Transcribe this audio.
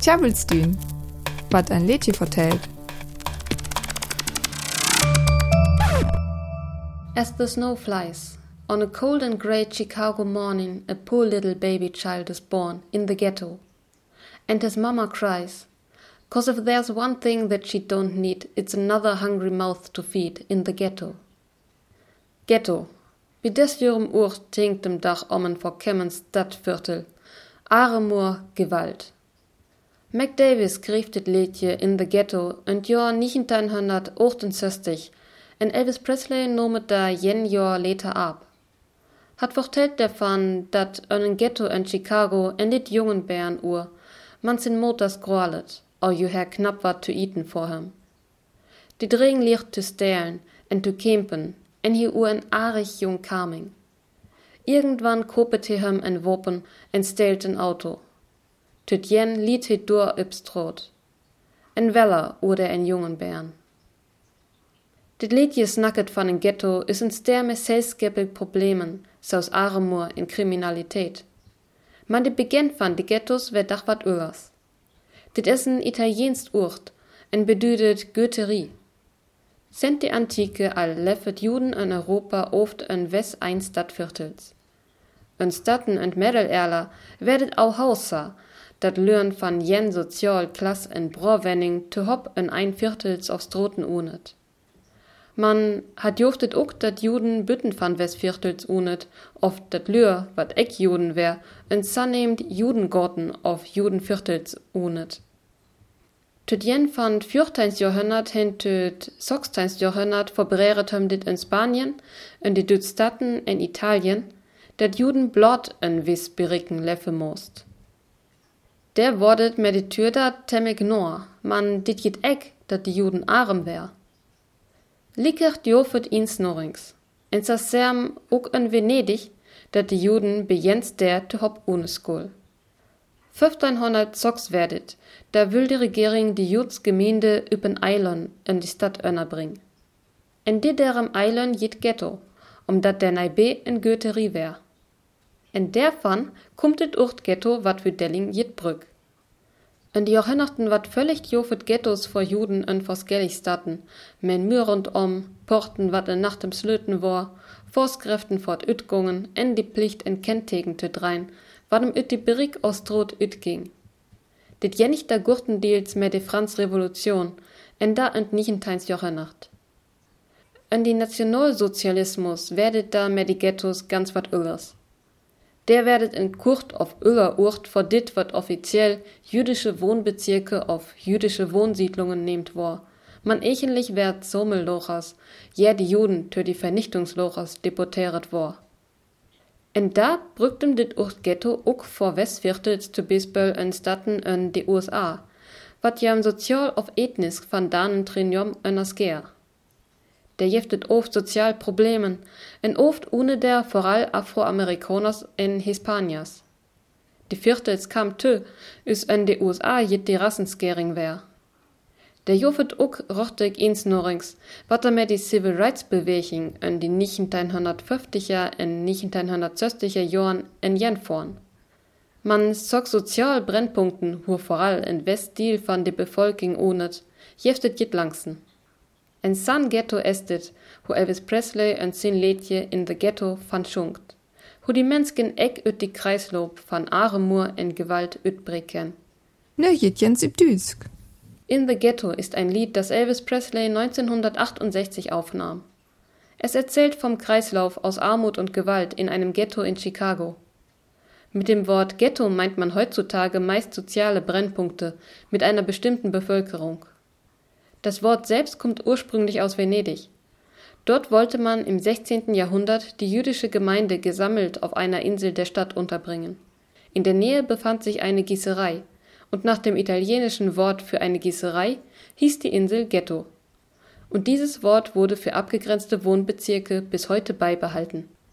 Tjabelstün, wat ein Lädchen vertellt. As the snow flies, on a cold and grey Chicago morning, a poor little baby child is born in the ghetto. And his mama cries, cause if there's one thing that she don't need, it's another hungry mouth to feed in the ghetto. Ghetto. Wie des jurem Uhr tinkt dem Dach ommen vor Kemmens Stadtviertel. Aremur Gewalt. Mac Davis schreef dit liedje in the Ghetto in jaar 1968 en Elvis Presley noemt da jen jaar later ab. Hat vertelt davon, dat een Ghetto in Chicago en dit jungen Bären uhr man sin Motors groalet, au ju her knapp wat zu eten vor hem. Die Dregen licht zu stehlen en zu campen en hier uhr en arig jung Kaming. Irgendwann kopet he hem en Wopen en stehlt ein Auto. Tüt jen liet he dur übstrot. En Weller oder en jungen Bären. Dit liedje snacket van een ghetto is een ster met problemen, zoals armoede en criminaliteit. Maar de begin van de ghettos werd dag wat anders. Dit is een Italiaans woord en beduidt Goetherie. Sent de Antike al leffet Juden in Europa oft een west ein Stadtviertels. In Staten en Mittelalter werdet auch Hausa, dat Lörn van jen sozial Klass en Browenning te hop in ein Viertels auf Stroten unet. Man hat joftet ook dat Juden bütten van Westviertels unet, oft dat Lür, wat eck Juden wär, en sanneemt Judengorten auf Judenviertels unet. Tüt jen van 14. Jahrhundert hin tüt 16. Jahrhundert verbreeret hem dit in Spanien, in die Düt Staten in Italien, dat Juden blot en wis berikken leffe most. Der wordet med die Tür da temmig nor, man dit jit eck, dat die Juden arm wär. Likert jofet ins norings. En serm ook in Venedig, dat de Juden bejens der te hop Uneskol. 1506 werdet, da will die Regierung die Judsgemeinde üben Eilon in die Stadt bringen. En dit derem Eilon jit Ghetto, omdat der Naibe in Goetherie wär. En dervan kommt het Urt Ghetto wat für Delling jit Brück. In die Jahrhunderten wat völlig jofet Ghettos vor Juden in Voskelligstatten, men Mür rundum, Porten wat in Nacht im Slöten war, Vorschriften fort Ütgungen, en die Pflicht en Kennteken te drein, wat im Üt die Berik aus Trot Üt ging. Dit da Gurtendeels mehr de Franz Revolution, en da ent nichentein's Jahrhundert. In die Nationalsozialismus werdet da mehr die Ghettos ganz wat öllers. Der werdet in Kurt auf öller Urt vor dit wat offiziell jüdische Wohnbezirke auf jüdische Wohnsiedlungen nehmt war. Man echenlich werd Sommellochers, ja die Juden tö die Vernichtungslochers deporteret war. En da brücktem dit Urt Ghetto ook vor Westviertels zu Bisböll en Staten in de USA, wat jam sozial auf ethnisch van danen trinjom en asger der jeftet oft sozial Problemen, en oft ohne der voral Afroamerikaners en Hispanias. Die Viertels kam tö, is en de USA jet die Rassenskering wär. Der jofet ook rochtig ins norings, wat er met die Civil Rights Beweging en die 1950er en 1960er Jahren en jen vorn. Man zog sozial Brennpunkten, hu voral in Westdeal van de Befolking ohnet, jeftet jit langsen. En san ghetto estet, hoe Elvis Presley en sin liedje in the ghetto van. Hoe die Menschen ek ut die Kreislauf van Aremur en Gewalt utbrechen. Nöjetjens Düsk. In the Ghetto ist ein Lied, das Elvis Presley 1968 aufnahm. Es erzählt vom Kreislauf aus Armut und Gewalt in einem Ghetto in Chicago. Mit dem Wort Ghetto meint man heutzutage meist soziale Brennpunkte mit einer bestimmten Bevölkerung. Das Wort selbst kommt ursprünglich aus Venedig. Dort wollte man im 16. Jahrhundert die jüdische Gemeinde gesammelt auf einer Insel der Stadt unterbringen. In der Nähe befand sich eine Gießerei, und nach dem italienischen Wort für eine Gießerei hieß die Insel Ghetto. Und dieses Wort wurde für abgegrenzte Wohnbezirke bis heute beibehalten